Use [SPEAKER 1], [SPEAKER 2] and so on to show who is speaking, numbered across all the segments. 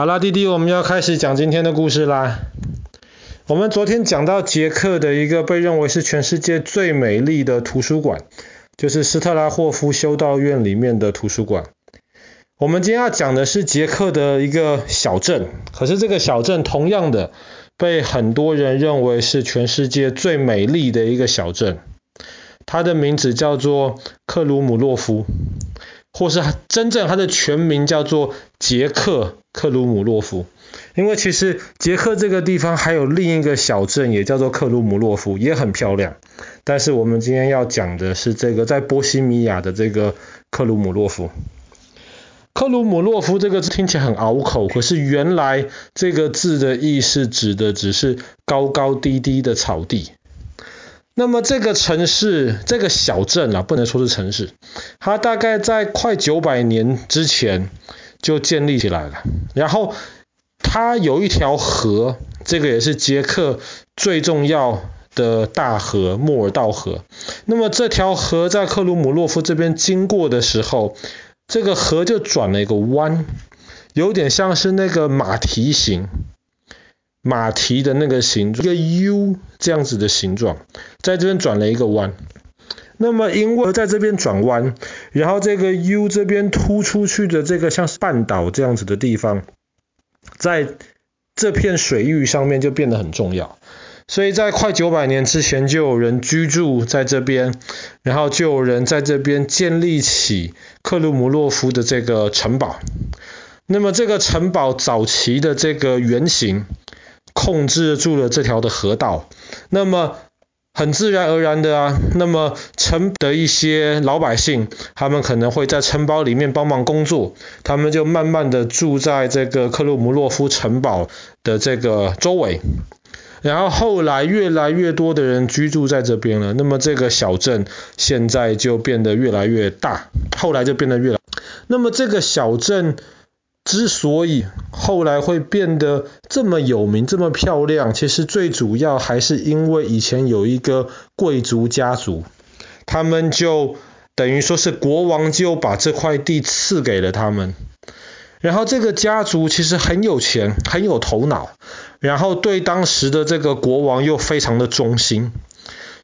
[SPEAKER 1] 好啦，弟弟，我们要开始讲今天的故事啦。我们昨天讲到捷克的一个被认为是全世界最美丽的图书馆，就是斯特拉霍夫修道院里面的图书馆。我们今天要讲的是捷克的一个小镇，可是这个小镇同样的被很多人认为是全世界最美丽的一个小镇。它的名字叫做克鲁姆洛夫。或是真正它的全名叫做捷克克鲁姆洛夫，因为其实捷克这个地方还有另一个小镇也叫做克鲁姆洛夫，也很漂亮。但是我们今天要讲的是这个在波西米亚的这个克鲁姆洛夫。克鲁姆洛夫这个字听起来很拗口，可是原来这个字的意思指的只是高高低低的草地。那么这个城市，这个小镇啊，不能说是城市，它大概在快九百年之前就建立起来了。然后它有一条河，这个也是捷克最重要的大河——莫尔道河。那么这条河在克鲁姆洛夫这边经过的时候，这个河就转了一个弯，有点像是那个马蹄形。马蹄的那个形状，一个 U 这样子的形状，在这边转了一个弯。那么因为在这边转弯，然后这个 U 这边突出去的这个像是半岛这样子的地方，在这片水域上面就变得很重要。所以在快九百年之前就有人居住在这边，然后就有人在这边建立起克鲁姆洛夫的这个城堡。那么这个城堡早期的这个原型。控制住了这条的河道，那么很自然而然的啊，那么城的一些老百姓，他们可能会在城堡里面帮忙工作，他们就慢慢的住在这个克鲁姆洛夫城堡的这个周围，然后后来越来越多的人居住在这边了，那么这个小镇现在就变得越来越大，后来就变得越来，那么这个小镇。之所以后来会变得这么有名、这么漂亮，其实最主要还是因为以前有一个贵族家族，他们就等于说是国王就把这块地赐给了他们，然后这个家族其实很有钱、很有头脑，然后对当时的这个国王又非常的忠心。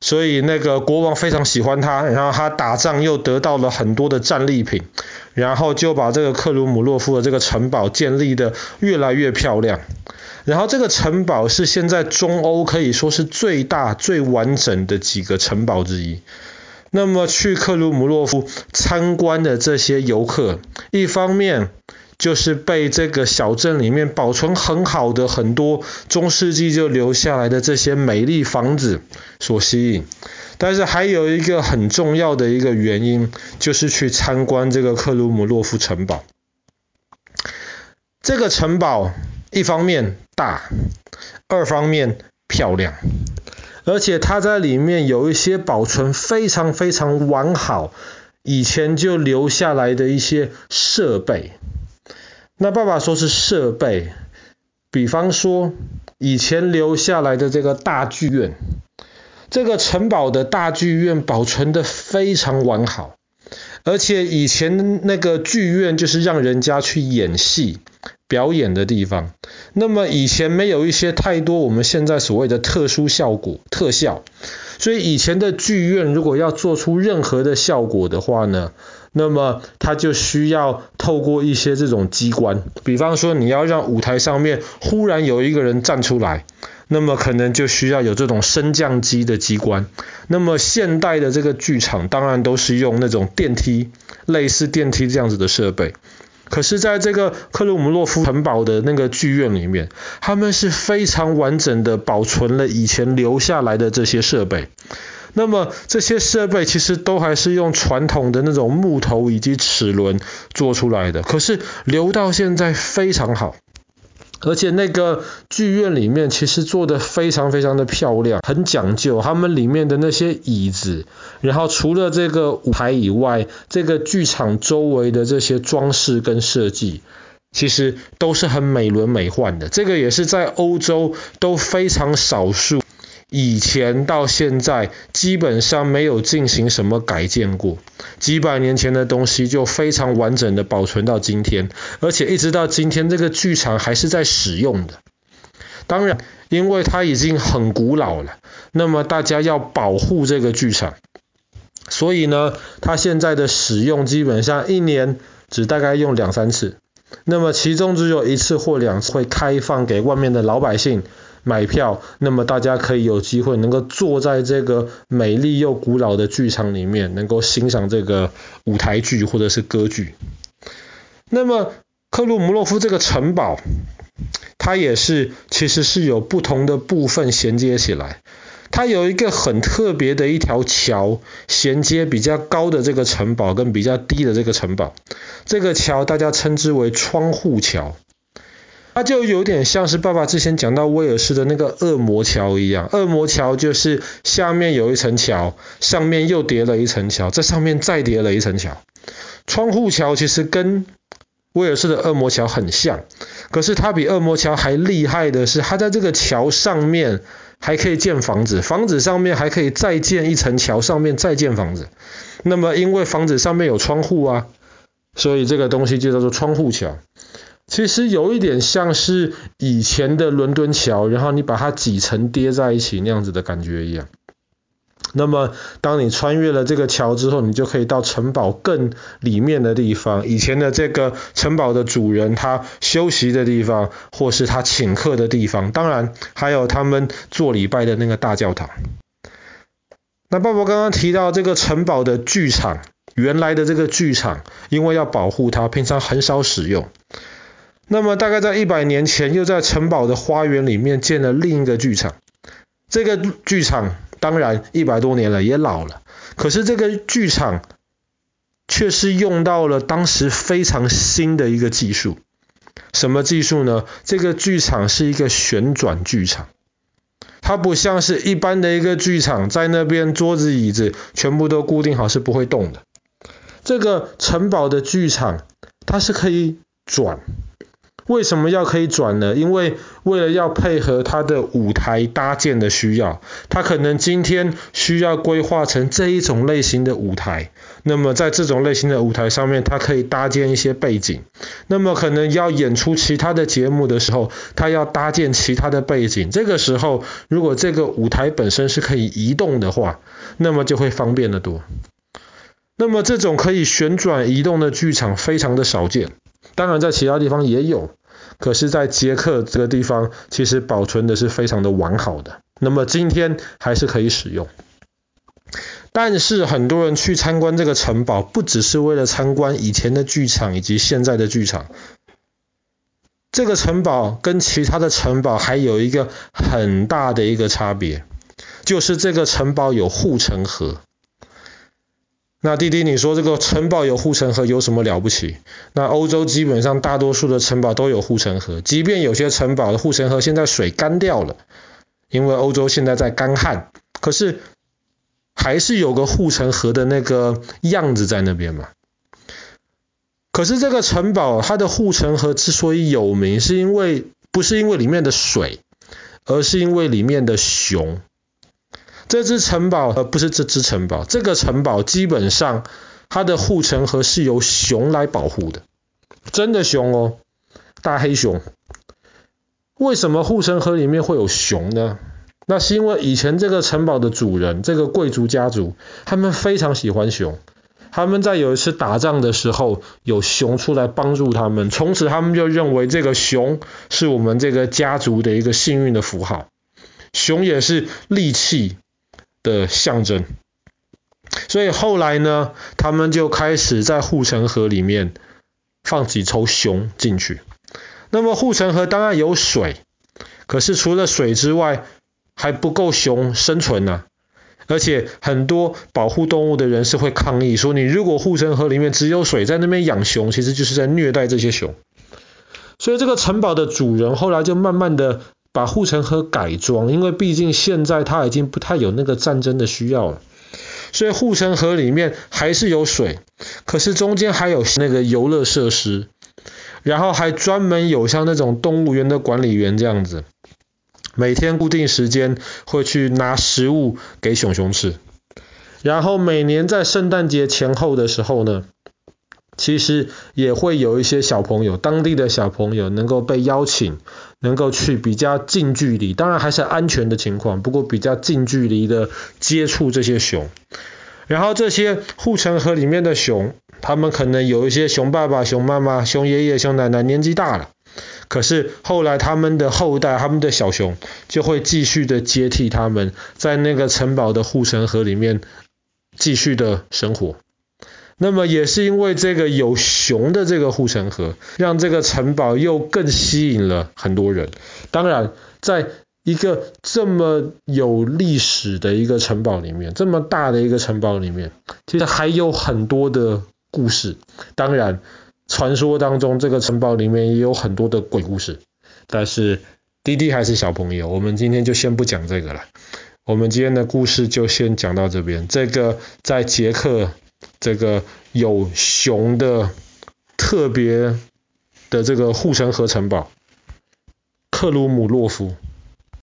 [SPEAKER 1] 所以那个国王非常喜欢他，然后他打仗又得到了很多的战利品，然后就把这个克鲁姆洛夫的这个城堡建立得越来越漂亮。然后这个城堡是现在中欧可以说是最大最完整的几个城堡之一。那么去克鲁姆洛夫参观的这些游客，一方面，就是被这个小镇里面保存很好的很多中世纪就留下来的这些美丽房子所吸引，但是还有一个很重要的一个原因，就是去参观这个克鲁姆洛夫城堡。这个城堡一方面大，二方面漂亮，而且它在里面有一些保存非常非常完好，以前就留下来的一些设备。那爸爸说是设备，比方说以前留下来的这个大剧院，这个城堡的大剧院保存得非常完好，而且以前那个剧院就是让人家去演戏表演的地方。那么以前没有一些太多我们现在所谓的特殊效果特效，所以以前的剧院如果要做出任何的效果的话呢，那么它就需要透过一些这种机关，比方说你要让舞台上面忽然有一个人站出来，那么可能就需要有这种升降机的机关。那么现代的这个剧场当然都是用那种电梯，类似电梯这样子的设备。可是在这个克鲁姆洛夫城堡的那个剧院里面，他们是非常完整的保存了以前留下来的这些设备。那么这些设备其实都还是用传统的那种木头以及齿轮做出来的，可是留到现在非常好，而且那个剧院里面其实做得非常非常的漂亮，很讲究。他们里面的那些椅子，然后除了这个舞台以外，这个剧场周围的这些装饰跟设计，其实都是很美轮美奂的。这个也是在欧洲都非常少数。以前到现在基本上没有进行什么改建过，几百年前的东西就非常完整的保存到今天，而且一直到今天这个剧场还是在使用的。当然，因为它已经很古老了，那么大家要保护这个剧场，所以呢，它现在的使用基本上一年只大概用两三次。那么其中只有一次或两次会开放给外面的老百姓买票，那么大家可以有机会能够坐在这个美丽又古老的剧场里面，能够欣赏这个舞台剧或者是歌剧。那么克鲁姆洛夫这个城堡，它也是其实是有不同的部分衔接起来。它有一个很特别的一条桥，衔接比较高的这个城堡跟比较低的这个城堡。这个桥大家称之为窗户桥，它就有点像是爸爸之前讲到威尔士的那个恶魔桥一样。恶魔桥就是下面有一层桥，上面又叠了一层桥，在上面再叠了一层桥。窗户桥其实跟威尔士的恶魔桥很像，可是它比恶魔桥还厉害的是，它在这个桥上面。还可以建房子，房子上面还可以再建一层桥，上面再建房子。那么因为房子上面有窗户啊，所以这个东西就叫做窗户桥。其实有一点像是以前的伦敦桥，然后你把它几层叠在一起那样子的感觉一样。那么，当你穿越了这个桥之后，你就可以到城堡更里面的地方。以前的这个城堡的主人他休息的地方，或是他请客的地方，当然还有他们做礼拜的那个大教堂。那爸爸刚刚提到这个城堡的剧场，原来的这个剧场，因为要保护它，平常很少使用。那么大概在一百年前，又在城堡的花园里面建了另一个剧场。这个剧场。当然，一百多年了，也老了。可是这个剧场却是用到了当时非常新的一个技术。什么技术呢？这个剧场是一个旋转剧场，它不像是一般的一个剧场，在那边桌子椅子全部都固定好，是不会动的。这个城堡的剧场，它是可以转。为什么要可以转呢？因为为了要配合它的舞台搭建的需要，它可能今天需要规划成这一种类型的舞台。那么在这种类型的舞台上面，它可以搭建一些背景。那么可能要演出其他的节目的时候，它要搭建其他的背景。这个时候，如果这个舞台本身是可以移动的话，那么就会方便得多。那么这种可以旋转移动的剧场非常的少见。当然，在其他地方也有，可是，在捷克这个地方，其实保存的是非常的完好的。那么今天还是可以使用。但是很多人去参观这个城堡，不只是为了参观以前的剧场以及现在的剧场。这个城堡跟其他的城堡还有一个很大的一个差别，就是这个城堡有护城河。那弟弟，你说这个城堡有护城河有什么了不起？那欧洲基本上大多数的城堡都有护城河，即便有些城堡的护城河现在水干掉了，因为欧洲现在在干旱，可是还是有个护城河的那个样子在那边嘛。可是这个城堡它的护城河之所以有名，是因为不是因为里面的水，而是因为里面的熊。这只城堡，呃，不是这只城堡，这个城堡基本上它的护城河是由熊来保护的，真的熊哦，大黑熊。为什么护城河里面会有熊呢？那是因为以前这个城堡的主人，这个贵族家族，他们非常喜欢熊，他们在有一次打仗的时候，有熊出来帮助他们，从此他们就认为这个熊是我们这个家族的一个幸运的符号，熊也是利器的象征，所以后来呢，他们就开始在护城河里面放几头熊进去。那么护城河当然有水，可是除了水之外，还不够熊生存呢、而且很多保护动物的人是会抗议说，你如果护城河里面只有水，在那边养熊，其实就是在虐待这些熊。所以这个城堡的主人后来就慢慢的。把护城河改装，因为毕竟现在它已经不太有那个战争的需要了，所以护城河里面还是有水，可是中间还有那个游乐设施，然后还专门有像那种动物园的管理员这样子，每天固定时间会去拿食物给熊熊吃。然后每年在圣诞节前后的时候呢，其实也会有一些小朋友，当地的小朋友能够被邀请，能够去比较近距离，当然还是安全的情况，不过比较近距离的接触这些熊。然后这些护城河里面的熊，他们可能有一些熊爸爸、熊妈妈、熊爷爷、熊奶奶年纪大了，可是后来他们的后代、他们的小熊就会继续的接替他们，在那个城堡的护城河里面继续的生活。那么也是因为这个有熊的这个护城河，让这个城堡又更吸引了很多人。当然，在一个这么有历史的一个城堡里面，这么大的一个城堡里面，其实还有很多的故事。当然，传说当中这个城堡里面也有很多的鬼故事。但是滴滴还是小朋友，我们今天就先不讲这个了。我们今天的故事就先讲到这边。这个在捷克。这个有熊的特别的这个护城河城堡，克鲁姆洛夫。